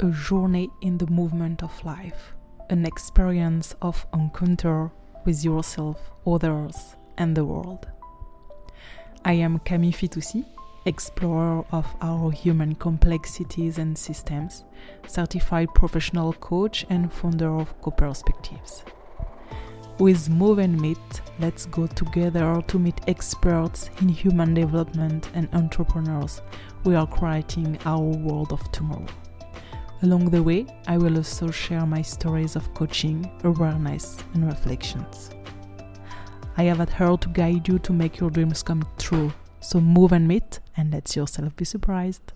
a journey in the movement of life, an experience of encounter with yourself, others, and the world. I am Camille Fitoussi, explorer of our human complexities and systems, certified professional coach, and founder of Co Perspectives. With Move and Meet, let's go together to meet experts in human development and entrepreneurs. We are creating our world of tomorrow. Along the way, I will also share my stories of coaching, awareness, and reflections. I have at heart to guide you to make your dreams come true. So move and meet and let yourself be surprised.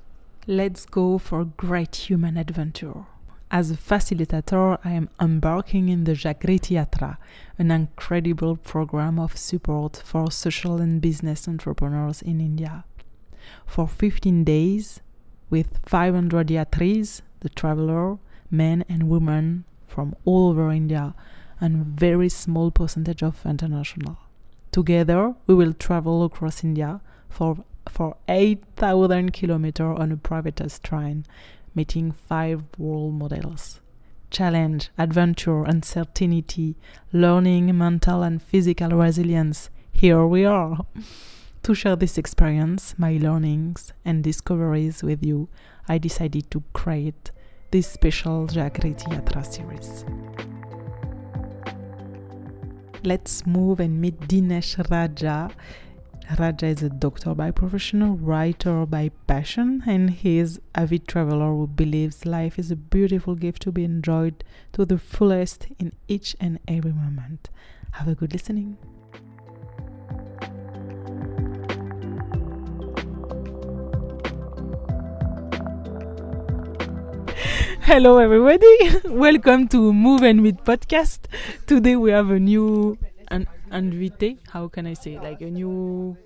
Let's go for a great human adventure. As a facilitator, I am embarking in the Jagriti Yatra, an incredible program of support for social and business entrepreneurs in India. For 15 days, with 500 yatris, the traveler, men and women from all over India, and very small percentage of international. Together, we will travel across India for for 8,000 kilometers on a privatized train meeting five world models challenge, adventure, uncertainty, learning, mental and physical resilience. Here we are. to share this experience, my learnings, and discoveries with you, I decided to create this special Jagriti Yatra series. Let's move and meet Dinesh Raja. Raja is a doctor by profession, writer by passion, and he is avid traveler who believes life is a beautiful gift to be enjoyed to the fullest in each and every moment. Have a good listening. Hello, everybody. Welcome to Move and Meet podcast. Today we have a new an invité. How can I say? Like a new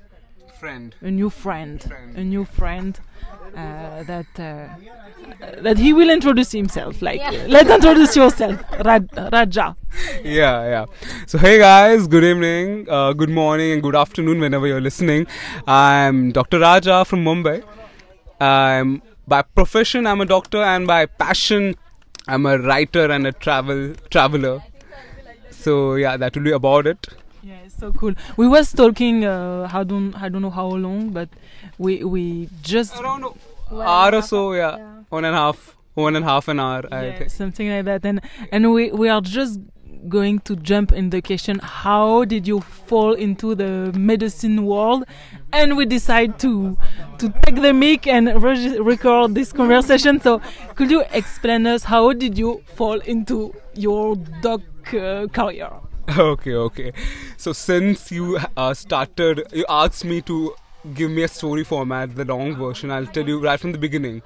friend. a new friend, Friend. a new friend uh, that uh, that he will introduce himself. Like, let's introduce yourself, Raj- Raja. Yeah, yeah. So, hey guys, good evening, uh, good morning, and good afternoon whenever you're listening. I'm Dr. Raja from Mumbai. I'm by profession I'm a doctor, and by passion I'm a writer and a travel traveler. So yeah, that will be about it. Yeah, it's so cool. We was talking. Uh, I don't I don't know how long, but we we just Around an hour or so, yeah, one and a half, one and a half an hour. I Yeah, think. something like that and and we we are just going to jump in the question how did you fall into the medicine world and we decide to to take the mic and reg- record this conversation so could you explain us how did you fall into your doc uh, career Okay, okay. So since you uh, started, you asked me to give me a story format, the long version. I'll tell you right from the beginning.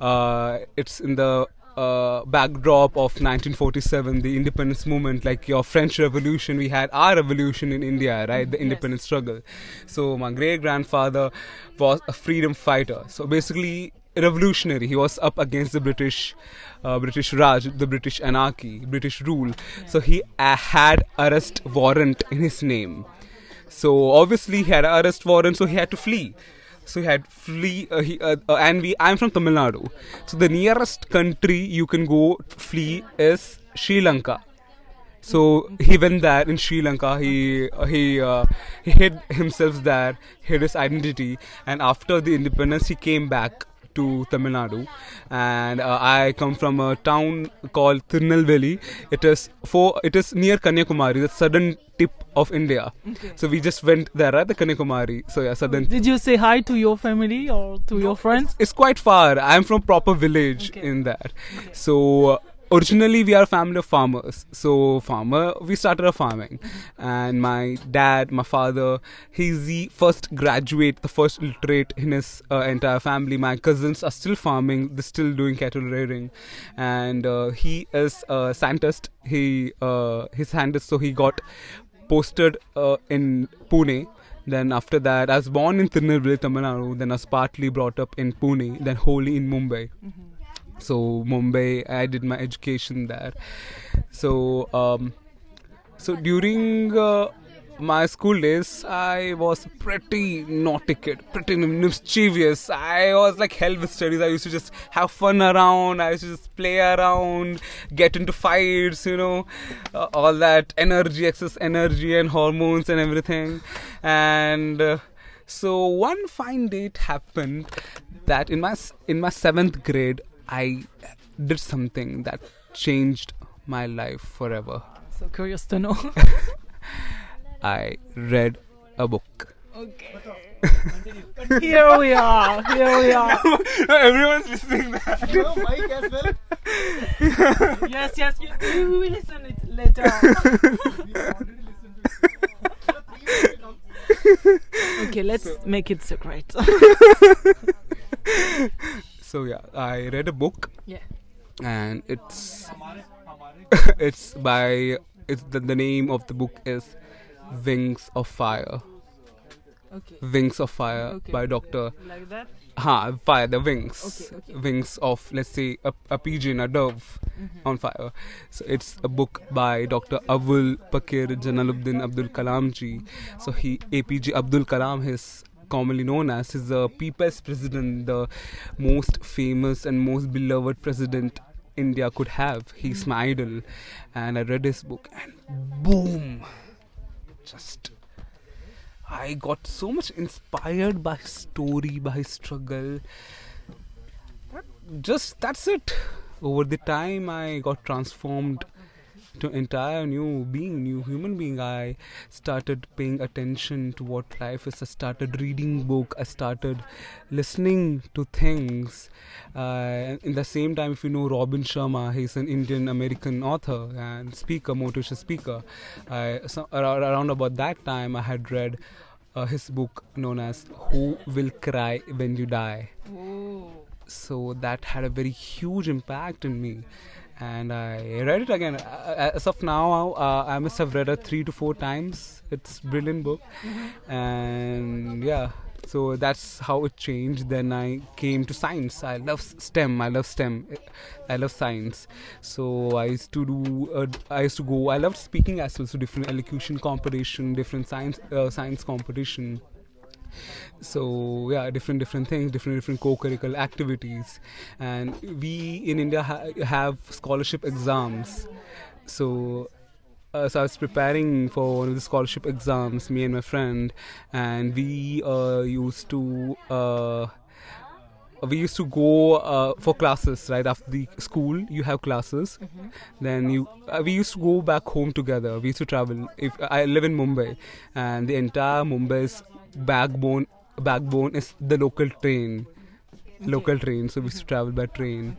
Uh, it's in the uh, backdrop of 1947, the independence movement, like your French Revolution. We had our revolution in India, right? The independence struggle. So my great grandfather was a freedom fighter. So basically, revolutionary. He was up against the British, uh, British Raj, the British anarchy, British rule. So he uh, had arrest warrant in his name. So obviously he had an arrest warrant, so he had to flee. So he had flee, uh, uh, uh, and we. I'm from Tamil Nadu, so the nearest country you can go flee is Sri Lanka. So he went there in Sri Lanka. He uh, he uh, he hid himself there, hid his identity, and after the independence, he came back to Tamil Nadu. And uh, I come from a town called Tirunelveli. It is for it is near Kanyakumari, the southern tip of India. So we just went there, right, the Kanyakumari. So yeah, southern. did you say hi to your family or to your friends It's quite far. I'm from proper village Okay. in that. So uh, originally we are a family of farmers. So farmer, we started farming, and my dad, my father, he's the first graduate, the first literate in his uh, entire family. My cousins are still farming. They're still doing cattle rearing, and uh, he is a scientist. He uh, his hand is so he got posted uh, in Pune. Then after that, I was born in Tirunelveli, Tamil Nadu. Then I was partly brought up in Pune. Then wholly in Mumbai. So Mumbai, I did my education there. So um, so during uh, my school days, I was pretty naughty kid, pretty mischievous. I was like hell with studies. I used to just have fun around. I used to just play around, get into fights, you know, uh, all that energy, excess energy, and hormones and everything. And uh, so one fine date happened that in my in my seventh grade, I did something that changed my life forever. So curious to know. I read a book. Okay. here we are. Here we are. Everyone's listening. That. No, Mike as well. yes, yes. You, you will listen it later. We already listened to it. No, okay, let's make it secret. So yeah, I read a book yeah. and it's it's by it's the, the name of the book is Wings of Fire. Okay. Wings of Fire Okay. by Doctor Like that. Ha Fire the wings. Okay. Wings of let's say a, a pigeon, a dove Mm-hmm. on fire. So it's a book by Dr. Abul Pakir Jalaluddin Abdul Kalam ji. So he APJ Abdul Kalam is commonly known as is the people's president, the most famous and most beloved president India could have. He's my idol, and I read his book, and boom, just I got so much inspired by his story, by his struggle. That- Just that's it. Over the time, I got transformed to entire new being, new human being. I started paying attention to what life is. I started reading book. I started listening to things. Uh, in the same time, if you know Robin Sharma, he's an Indian American author and speaker, motivational speaker. I, so, around, about that time, I had read uh, his book known as "Who Will Cry When You Die." Oh. so that had a very huge impact in me and i read it again. As of now uh, i must have read it three to four times. It's brilliant book. And yeah. So that's how it changed. Then i came to science. I love stem. I love stem. I love science. So i used to do uh, i used to go i loved speaking as well. So different elocution competition different science uh, science competition so yeah different different things different different co-curricular activities and we in india ha- have scholarship exams so uh, so I was preparing for one of the scholarship exams, me and my friend, and we uh, used to uh, we used to go uh, for classes right after the school. You have classes, then you uh, we used to go back home together. We used to travel. If I live in Mumbai, and the entire Mumbai's backbone backbone is the local train. Local train. so we used to travel by train.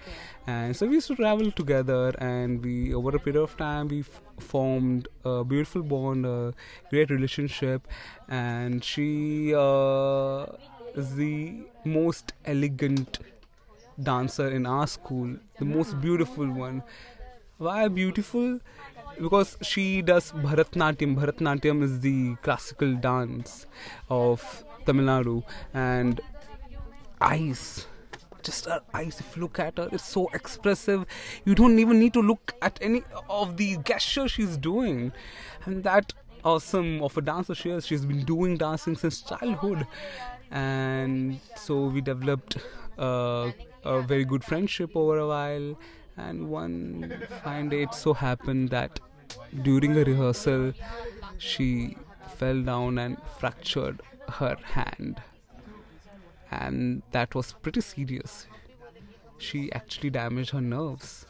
And so we used to travel together and we over a period of time we f- formed a beautiful bond a great relationship. And she uh, is the most elegant dancer in our school. The most beautiful one. Why beautiful because she does bharatanatyam. Bharatanatyam is the classical dance of tamil nadu. And eyes just her eyes if you look at her it's so expressive. You don't even need to look at any of the gesture she's doing. And that awesome of a dancer she is. She's been doing dancing since childhood. And so we developed uh, a very good friendship over a while and one fine day it so happened that during a rehearsal she fell down and fractured her hand and that was pretty serious. She actually damaged her nerves.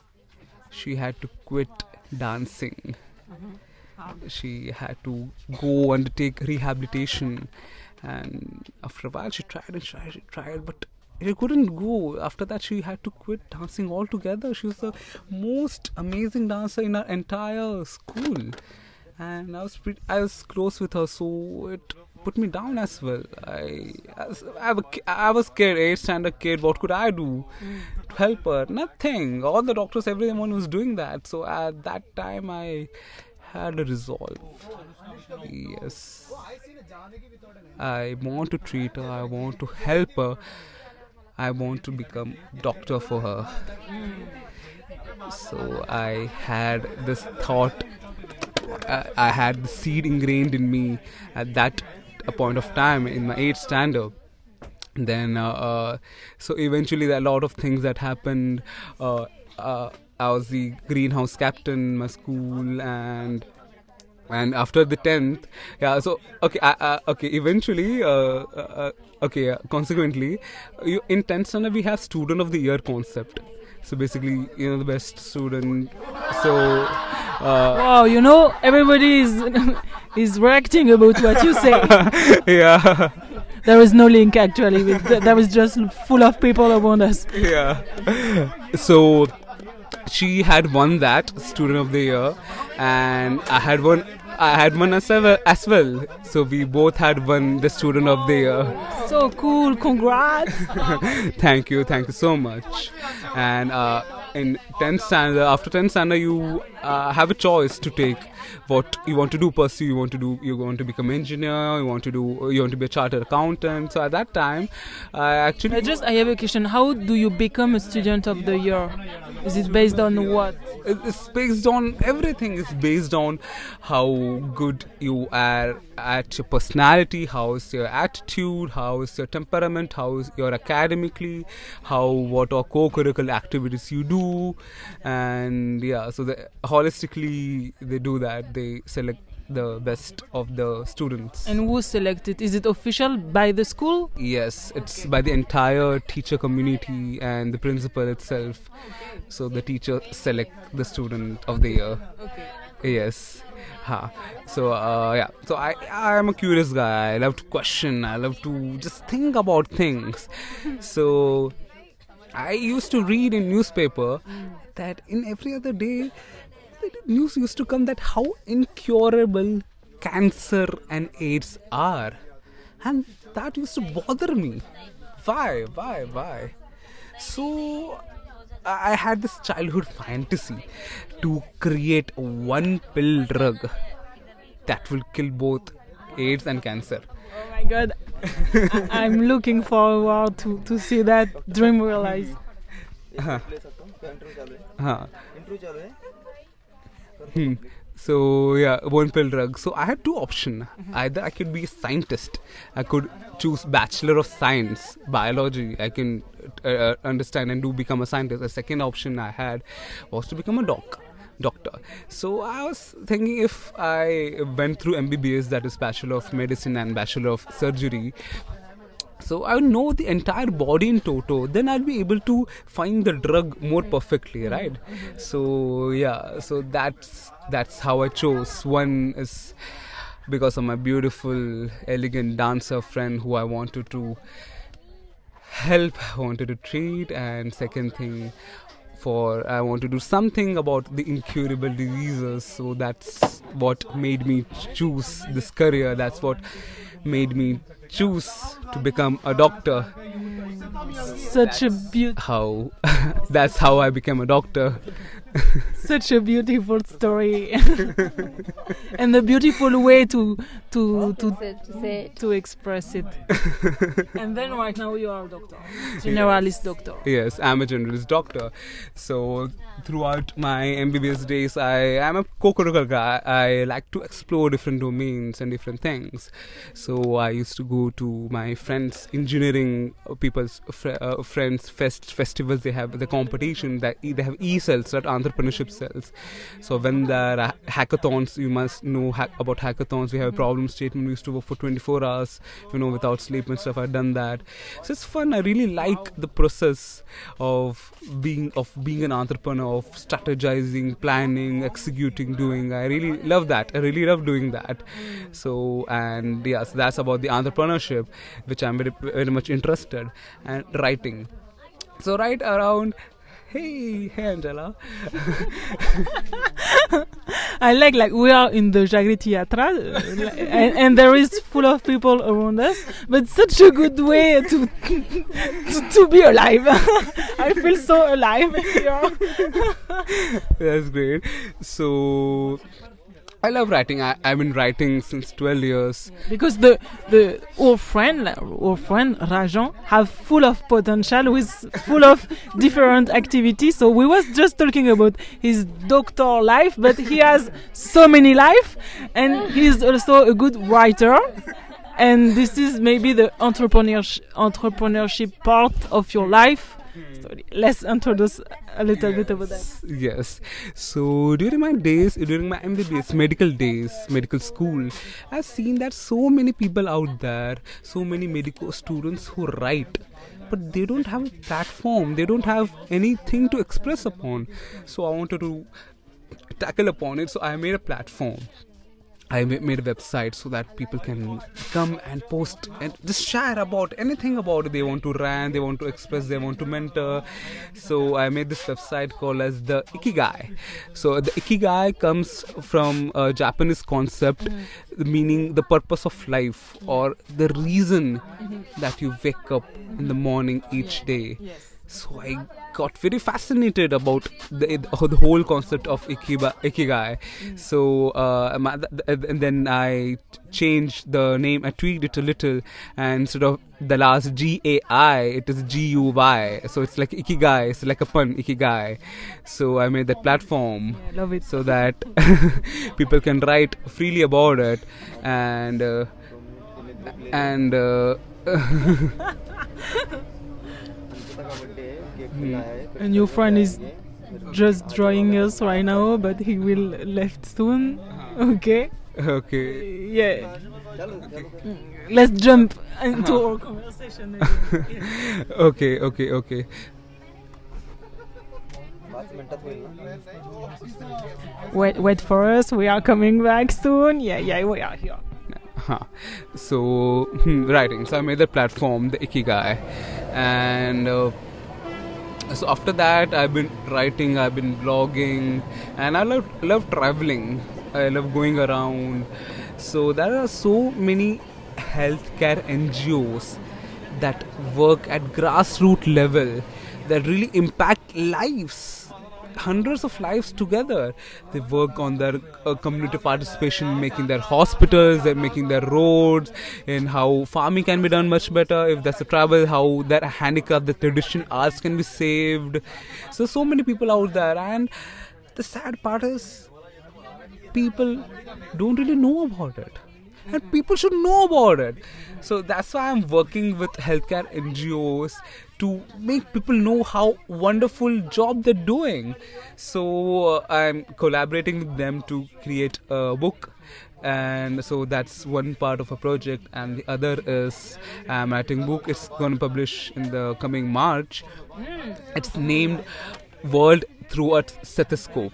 She had to quit dancing. She had to go undertake rehabilitation, and after a while, she tried and tried, she tried, but it couldn't go. After that, she had to quit dancing altogether. She was the most amazing dancer in our entire school, and I was pretty, I was close with her, so it put me down as well. I, I, I was kid, eighth standard kid. What could I do to help her? Nothing. All the doctors, everyone was doing that. So at that time, I had a resolve. Yes, I want to treat her. I want to help her. I want to become doctor for her. So I had this thought I had the seed ingrained in me at that point of time in my eighth standard. Then, uh, uh, so eventually, there are a lot of things that happened. Uh, uh, I was the greenhouse captain in my school, and and after the 10th yeah so okay uh, uh, okay eventually uh, uh, uh, okay uh, consequently you, in 10th standard we have student of the year concept so basically you know the best student so uh, Wow, you know, everybody is is reacting about what you say. yeah There is no link actually. With th- there is just full of people around us. yeah so she had won that student of the year and i had one. i had won as well, as well so we both had won the student of the year So cool! Congrats! thank you thank you so much and uh, in 10th standard after 10th standard you uh, have a choice to take what you want to do pursue you want to do you want to become engineer you want to do you want to be a chartered accountant so at that time i actually I just I have a question. How do you become a student of the year? Is it based on what? it's based on everything is based on how good you are at your personality how is your attitude how is your temperament how is your academically how what are co-curricular activities you do and yeah so the, holistically they do that they select the best of the students And who selected? Is it official by the school? Yes, it's by the entire teacher community and the principal itself. So the teacher select the student of the year. Okay. Yes. Ha. So uh, yeah. So I I am a curious guy. I love to question. I love to just think about things. so I used to read in newspaper that in every other day news used to come that how incurable cancer and AIDS are. And that used to bother me. Why? Why? Why? So I had this childhood fantasy to create one pill drug that will kill both AIDS and cancer. Oh my god. I, am looking forward to, to see that dream realized. Uh-huh. Uh-huh. Hmm. So yeah, one pill drug. So I had two options. Either I could be a scientist. I could choose bachelor of science, biology. I can uh, uh, understand and do become a scientist. The second option I had was to become a doc. Doctor. So I was thinking if I went through MBBS, that is Bachelor of Medicine and Bachelor of Surgery, so I know the entire body in toto. Then I'll be able to find the drug more mm-hmm. perfectly, mm-hmm. right? Mm-hmm. So yeah, so that's that's how I chose. One is because of my beautiful, elegant dancer friend who I wanted to help, I wanted to treat, and second thing for I want to do something about the incurable diseases. So that's what made me choose this career. That's what made me choose to become a doctor. Such a beaut- How that's how I became a doctor. such a beautiful story, and a beautiful way to to to to express it. and then right now you are a doctor, generalist doctor. Yes, I'm a generalist doctor. So throughout my MBBS days, I am a co-curricular guy. I like to explore different domains and different things. So I used to go to my friends' engineering people's fr- uh, friends fest festivals. They have the competition that they have e cells, that entrepreneurship cells. So when there are hackathons, you must know ha- about hackathons. We have a problem statement. We used to work for 24 hours, you know, without sleep and stuff. I've done that. So it's fun. I really like the process of being of being an entrepreneur, of strategizing, planning, executing, doing. I really love that. I really love doing that. So and yes, that's about the entrepreneurship, which I'm very very much interested, and writing. So right around. Hey, hey Angela. I like like we are in the Jagriti Yatra, uh, and, and there is full of people around us, but such a good way to to, to be alive. I feel so alive here. That's great. So, I love writing. I, I've been writing since 12 years. because the the our friend our friend Rajan have full of potential with full of different activities so we was just talking about his doctor life but he has so many life and he's also a good writer and this is maybe the entrepreneurship entrepreneurship part of your life Hmm. so let's introduce a little bit about that Yes. So during my days, during my MBBS medical days, medical school, I've seen that so many people out there, so many medical students who write, but they don't have a platform. They don't have anything to express upon. So I wanted to tackle upon it. So I made a platform. I made a website so that people can come and post and just share about anything about it. They want to rant, they want to express, they want to mentor. So I made this website called as the Ikigai. So the Ikigai comes from a Japanese concept, mm-hmm. meaning the purpose of life or the reason mm-hmm. that you wake up in the morning each day. So I got very fascinated about the, the whole concept of ikiba, ikigai. So uh, my- th- th- and then I changed the name. I tweaked it a little, and instead of the last G A I, it is G U Y. So it's like ikiguy. It's like a pun, ikiguy. So I made that platform I love it so that people can write freely about it and uh, and uh, Mm. And your friend is just drawing us right now, but he will left soon. Uh-huh. Okay. Okay. Yeah. Okay. Let's jump into uh -huh. our conversation. Yeah. okay. Okay. Okay. Wait, wait for us. We are coming back soon. Yeah, yeah, we are here. Huh. So, hmm, writing. So I made the platform, the Ikiguy, and. Uh, so after that, I've been writing, I've been blogging, and I love love traveling. I love going around. So there are so many healthcare NGOs that work at grassroots level that really impact lives hundreds of lives together. They work on their uh, community participation, making their hospitals, they're making their roads, and how farming can be done much better. If there's a travel, how their handicraft, the traditional arts can be saved. So, so many people out there, and the sad part is people don't really know about it and people should know about it. So that's why i'm working with healthcare ngos to make people know how wonderful job they're doing. So uh, i'm collaborating with them to create a book. And so that's one part of a project. And the other is i'm writing book. It's going to publish in the coming march. It's named world through a stethoscope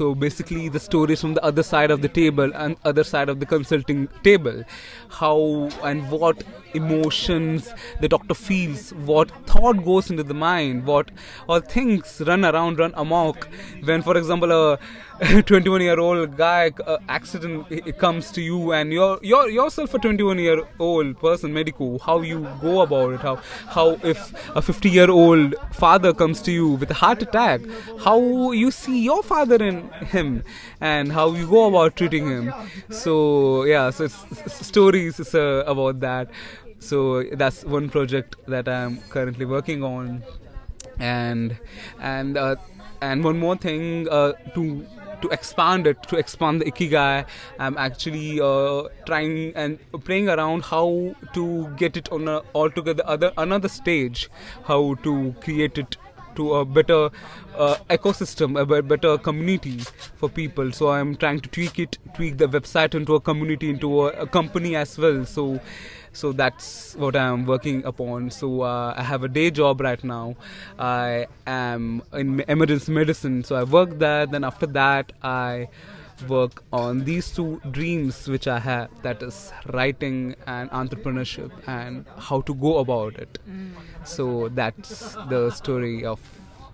so basically the stories from the other side of the table and other side of the consulting table. How and what emotions. The doctor feels what thought goes into the mind what all things run around run amok. When for example a 21 year old guy uh, accident comes to you and you're you're yourself a 21 year old person medico how you go about it? How how if a 50 year old father comes to you with a heart attack how you see your father in him and how you go about treating him? So yeah so it's, it's stories uh, about that so that's one project that i'm currently working on and and uh, and one more thing uh, to to expand it to expand the ikiguy i'm actually uh, trying and playing around how to get it on a altogether other another stage how to create it to a better uh, ecosystem, a better community for people. So I'm trying to tweak it, tweak the website into a community, into a, a company as well. So, so that's what I'm working upon. So uh, I have a day job right now. I am in emergency medicine, so I work there. Then after that, I work on these two dreams which I have that is writing and entrepreneurship and how to go about it. So that's the story of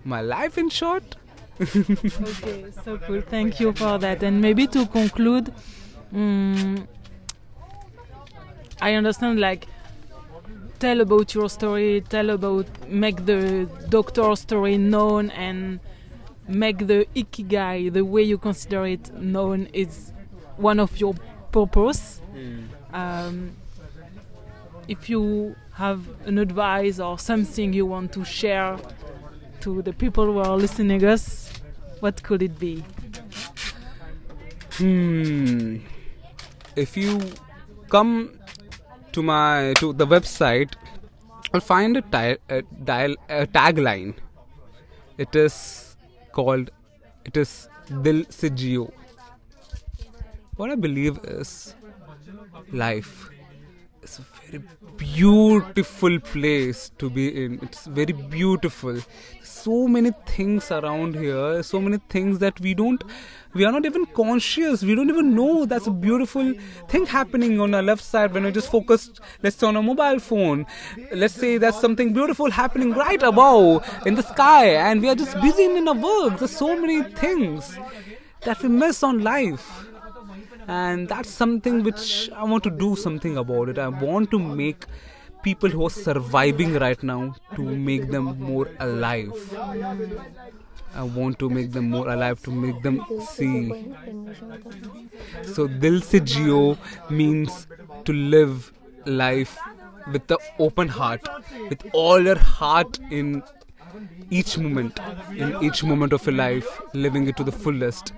my life in short. okay, so cool. Thank you for that. And maybe to conclude, mm, I understand like tell about your story, tell about make the doctor story known and make the ikigai the way you consider it known is one of your purpose. Hmm. Um, if you have an advice or something you want to share to the people who are listening us, what could it be? Hmm. If you come to my to the website, I'll find a, ti- a, dial, a tagline. It is called. It is Dil Se. What I believe is life is a very beautiful place to be in. It's very beautiful. So many things around here, so many things that we don't, we are not even conscious. We don't even know that's a beautiful thing happening on our left side when we're just focused, let's say, on a mobile phone. Let's say there's something beautiful happening right above in the sky, and we are just busy in our work. There's so many things that we miss on life and that's something which I want to do something about it. I want to make people who are surviving right now to make them more alive. I want to make them more alive, to make them see. So, Dil Se Jio means to live life with the open heart, with all your heart in each moment, in each moment of your life, living it to the fullest.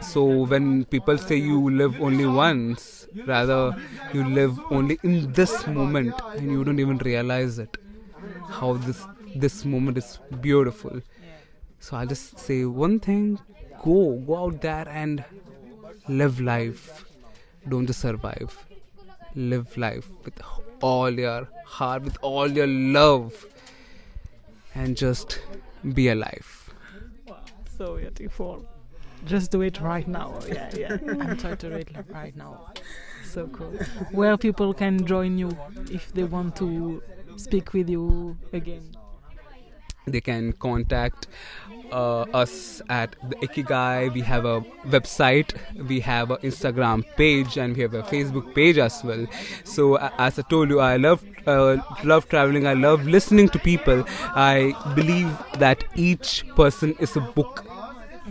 So when people say you live only once, rather you live only in this moment and you don't even realize it. How this this moment is beautiful. So I'll just say one thing, go, go out there and live life. Don't just survive. Live life with all your heart, with all your love, and just be alive. So beautiful. Just do it right now. Yeah, yeah. I'm trying to do it right now. So cool. Where people can join you if they want to speak with you again. they can contact uh, us at the ikiguy we have a website we have an instagram page and we have a facebook page as well so uh, as i told you i love uh, love traveling i love listening to people i believe that each person is a book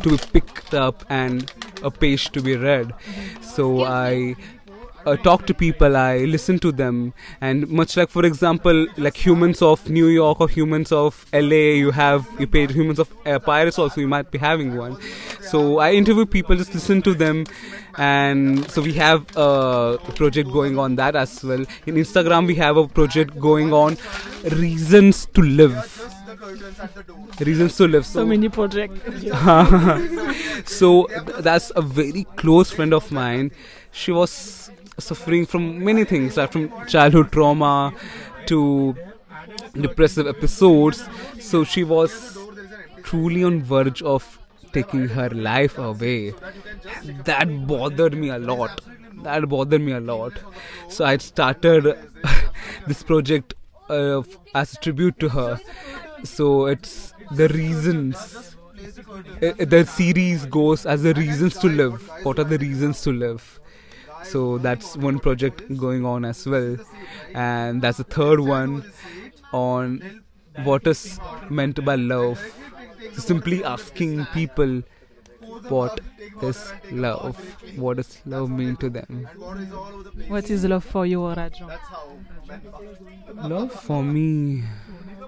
to be picked up and a page to be read so i uh, talk to people, I listen to them, and much like, for example, like humans of New York or humans of LA, you have you paid humans of uh, Paris also, you might be having one. So I interview people, just listen to them, and so we have a project going on that as well. In Instagram, we have a project going on, reasons to live. Reasons to live. So many projects. so th- that's a very close friend of mine. She was suffering from many things like from childhood trauma to depressive episodes. So she was truly on verge of taking her life away. That bothered me a lot. That bothered me a lot. So i started this project uh, as a tribute to her so it's the reasons. Uh, the series goes as the reasons to live. What are the reasons to live? So that's one project going on as well. And that's the third one on what is meant by love. Simply asking people what is love. What does love mean to them? What is love for you, Rajan? love for me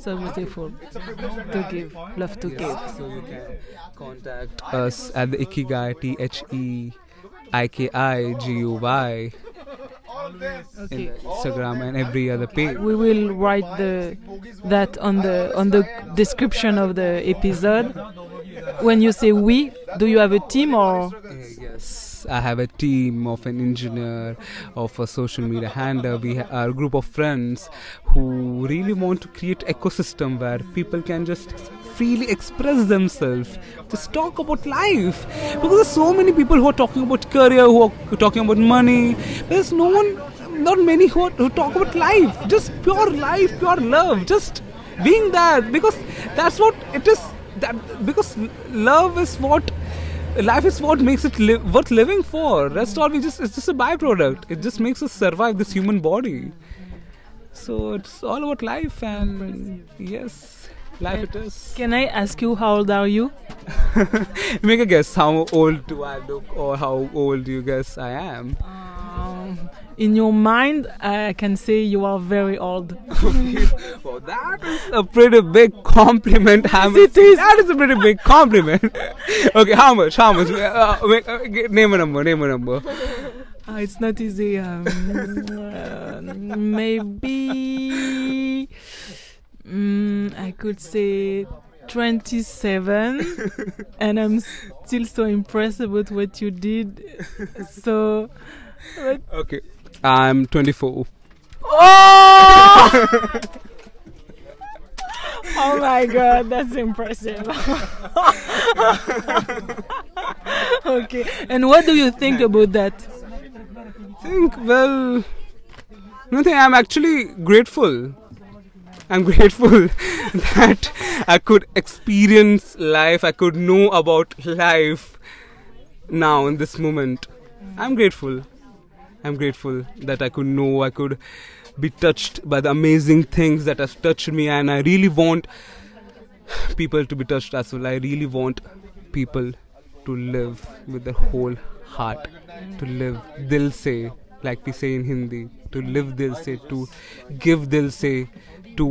So beautiful. To give. Love to give. so you can contact us at the ikiguy t h e i k i g u y Okay. in Instagram and every other page. We will write the that on the on the description of the episode. When you say we, do you have a team or eh, Yes, I have a team of an engineer, of a social media handler. We are a group of friends who really want to create ecosystem where people can just freely express themselves. Just talk about life. Because there's so many people who are talking about career, who are talking about money. There's no one, not many who, are, who talk about life. Just pure life, pure love. Just being that. Because that's what it is. That because love is what life is what makes it li- worth living for. Rest all we just it's just a byproduct. It just makes us survive this human body. So it's all about life, and yes, life it is. Can I ask you how old are you? Make a guess. How old do I look, or how old do you guess I am? Um, in your mind, I can say you are very old. well, that is a pretty big compliment. It is. That is a pretty big compliment. okay, how much? How much? Uh, make, uh, g- name a number. Name a number. Uh, it's not easy. Um, uh, maybe mm, I could say 27, and I'm still so impressed about what you did. So, Okay, I'm 24. oh! oh my god, that's impressive. okay, and what do you think about that? think well nothing i'm actually grateful i'm grateful that i could experience life i could know about life now in this moment i'm grateful i'm grateful that i could know i could be touched by the amazing things that have touched me and i really want people to be touched as well. I really want people to live with their whole heart to live dil se like we say in hindi to live dil se to give dil se to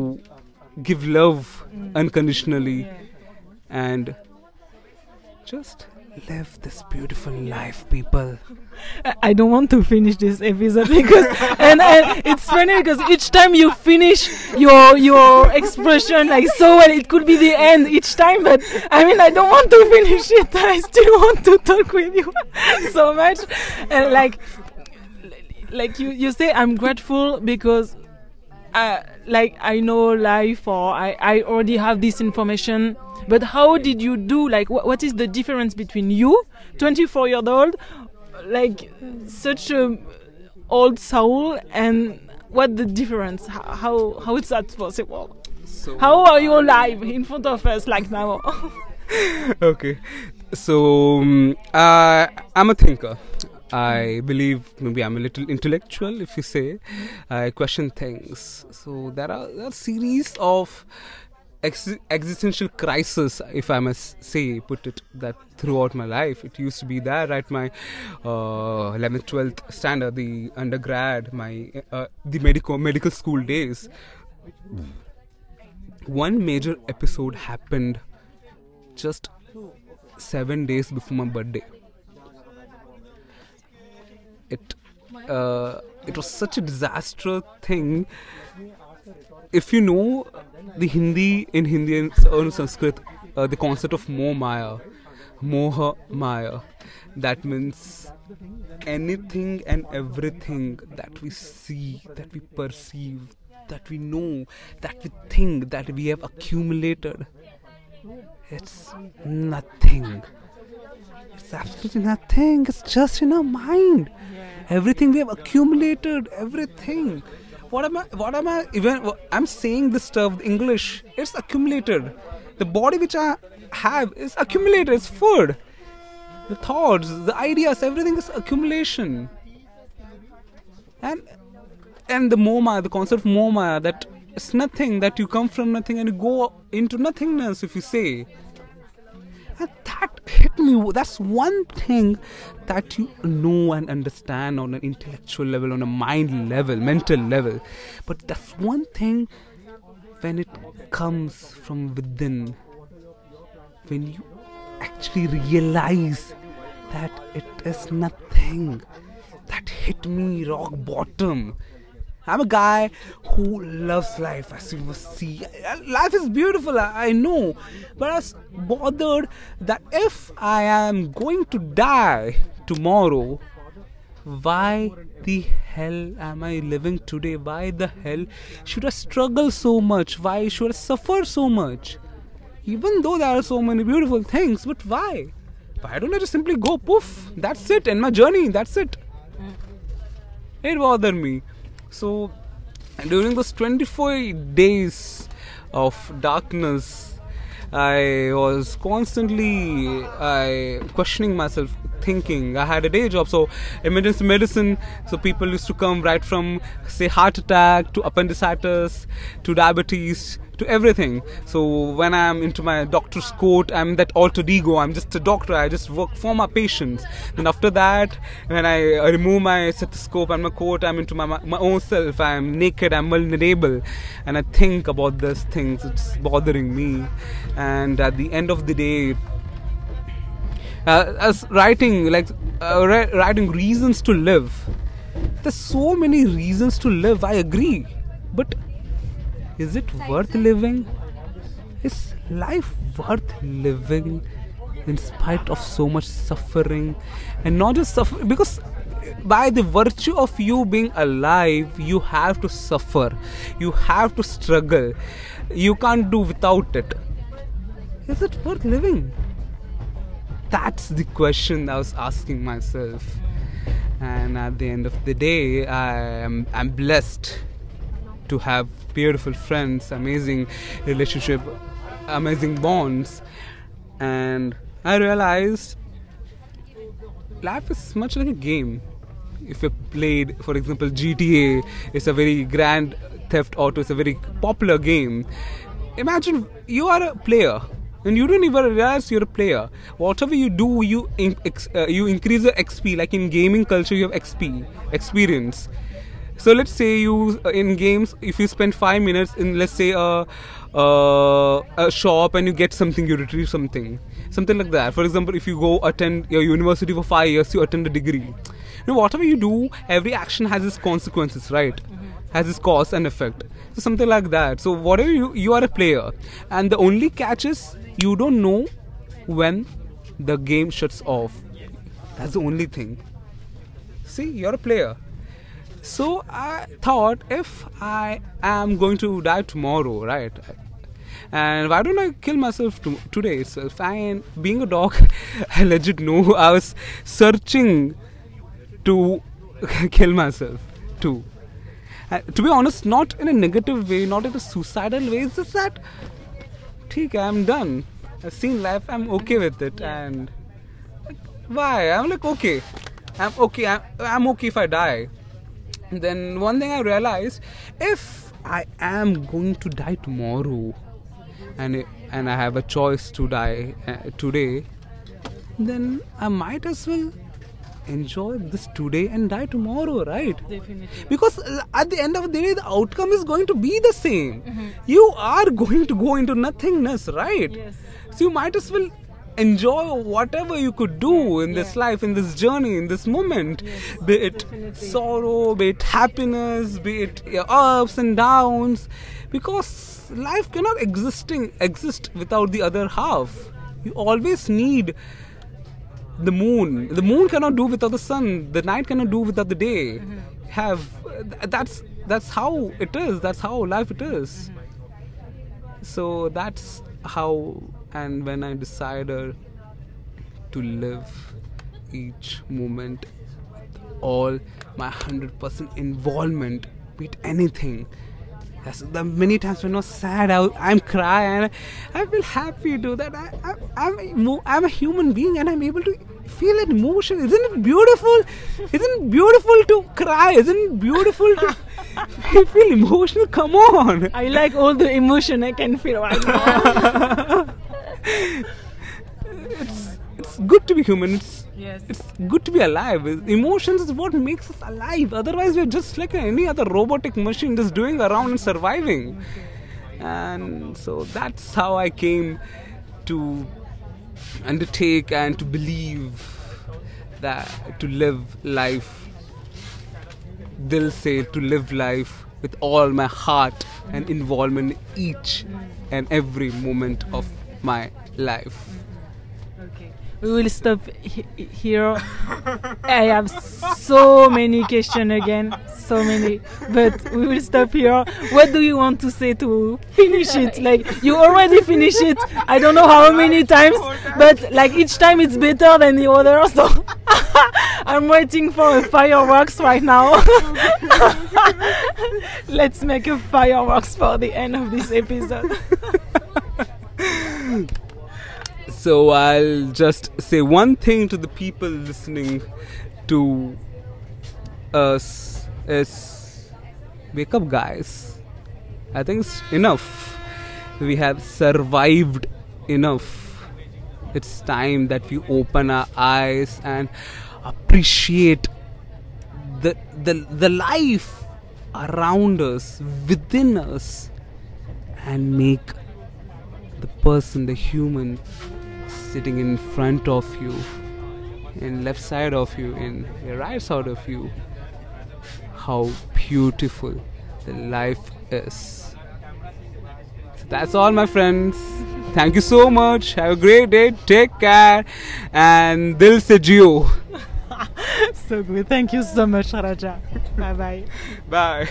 give love unconditionally and just live this beautiful life people. I- don't want to finish this episode because and, and it's funny because each time you finish your your expression like so well it could be the end each time but I mean I don't want to finish it. I still want to talk with you so much. And like like you you say I'm grateful because uh, like I know life or I, I already have this information but how did you do like wh- what is the difference between you 24 year old like such a old soul and what the difference? How how, how is that possible? So how are you alive in front of us like now? Okay. So um, uh, i'm a thinker i believe maybe i'm a little intellectual if you say. I question things. So there are a series of ex- existential crisis if i must say put it that throughout my life. It used to be there at my uh, 11th 12th standard the undergrad my uh, the medical medical school days. One major episode happened just seven days before my birthday. It uh, it was such a disastrous thing. If you know the Hindi in Hindi and Sanskrit, uh, the concept of Moh Maya, Moha Maya, that means anything and everything that we see, that we perceive, that we know, that we think, that we have accumulated it's nothing. It's absolutely nothing. It's just in our mind. Everything we have accumulated, everything. What am I? What am I? Even I'm saying this stuff. English. It's accumulated. The body which I have is accumulated. It's food. The thoughts, the ideas, everything is accumulation. And and the moma, the concept of moma, that it's nothing, that you come from nothing and you go into nothingness, if you say. That hit me. That's one thing that you know and understand on an intellectual level, on a mind level, mental level. But that's one thing when it comes from within, when you actually realize that it is nothing. That hit me rock bottom. I'm a guy who loves life, as you must see. Life is beautiful, I know. But I was bothered that if I am going to die tomorrow, why the hell am I living today? Why the hell should I struggle so much? Why should I suffer so much? even though there are so many beautiful things, but why? Why don't I just simply go poof? That's it, and my journey, that's it. It bothered me. So during those 24 days of darkness, I was constantly I questioning myself, thinking. I had a day job, so emergency medicine. So people used to come right from say heart attack to appendicitis to diabetes to everything. So when I'm into my doctor's coat, I'm that alter ego. I'm just a doctor. I just work for my patients. And after that, when I remove my stethoscope and my coat, I'm into my, my own self. I'm naked. I'm vulnerable, and I think about these things. It's bothering me, and at the end of the day. Uh, as writing like uh, ri- writing reasons to live there's so many reasons to live i agree but is it worth living? Is life worth living in spite of so much suffering? And not just suffer, because by the virtue of you being alive, you have to suffer, you have to struggle, you can't do without it. Is it worth living? That's the question I was asking myself. And at the end of the day, I am I'm blessed to have beautiful friends, amazing relationship, amazing bonds. And I realized life is much like a game. If you played, for example, GTA, it's a very grand theft auto, it's a very popular game. Imagine you are a player and you don't even realize you're a player. Whatever you do, you uh, you increase the XP. Like in gaming culture, you have XP experience. So let's say you uh, in games, if you spend five minutes in let's say a, a, a shop and you get something, you retrieve something, something like that. For example, if you go attend your university for five years, you attend a degree. You know, whatever you do, every action has its consequences, right? Mm-hmm. Has its cause and effect. So something like that. So whatever you you are a player, and the only catch is you don't know when the game shuts off. That's the only thing. See, you're a player so I thought if I am going to die tomorrow, right? And why don't I kill myself to- today itself? And being a dog, I legit know I was searching to kill myself too. Uh, to be honest, not in a negative way, not in a suicidal way. It's just that, okay, I'm done. I've seen life. I'm okay with it. And why? I'm like okay. I'm okay. I'm, I'm okay if I die then one thing I realized if I am going to die tomorrow and and I have a choice to die uh, today then I might as well enjoy this today and die tomorrow right Definitely. because uh, at the end of the day the outcome is going to be the same mm-hmm. you are going to go into nothingness right yes. so you might as well enjoy whatever you could do in this life, in this journey, in this moment. Yes, be it definitely. sorrow, be it happiness, be it ups and downs. Because life cannot existing exist without the other half. You always need the moon. The moon cannot do without the sun. The night cannot do without the day. Mm-hmm. Have that's that's how it is. That's how life it is. Mm-hmm. So that's how and when I decided to live each moment with all my 100% involvement with anything. That's the many times when I was sad, I, I'm crying. I feel happy to that. I, I, I'm, a, I'm a human being and I'm able to feel that emotion. Isn't it beautiful? Isn't it beautiful to cry? Isn't it beautiful to feel emotional? Come on. I like all the emotion I can feel right now. it's it's good to be human. It's yes. it's good to be alive. Emotions is what makes us alive. Otherwise, we're just like any other robotic machine, just doing around and surviving. And so that's how I came to undertake and to believe that to live life. They'll say to live life with all my heart and involvement in each and every moment of my life. Okay. we will stop he- here. I have so many questions again, so many, but we will stop here. What do you want to say to finish it? Like you already finished it. I don't know how many times, but like each time it's better than the other. So I'm waiting for a fireworks right now. Let's make a fireworks for the end of this episode. So I'll just say one thing to the people listening to us is wake up guys. I think it's enough. We have survived enough. It's time that we open our eyes and appreciate the the the life around us, within us, and make the person, the human sitting in front of you, in left side of you, in the right side of you, how beautiful the life is. So that's all, my friends. Thank you so much. Have a great day. Take care. And Dil se Jio. so good. Thank you so much, Raja. bye bye. Bye.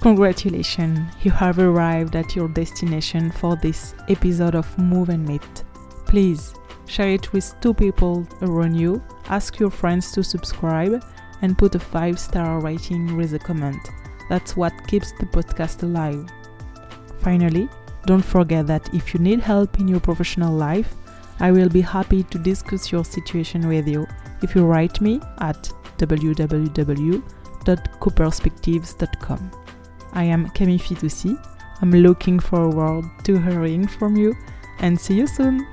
Congratulations, you have arrived at your destination for this episode of Move and Meet. Please share it with two people around you, ask your friends to subscribe, and put a 5 star rating with a comment. That's what keeps the podcast alive. Finally, don't forget that if you need help in your professional life, I will be happy to discuss your situation with you if you write me at www.coperspectives.com. I am Camille Fitoussi. I'm looking forward to hearing from you and see you soon.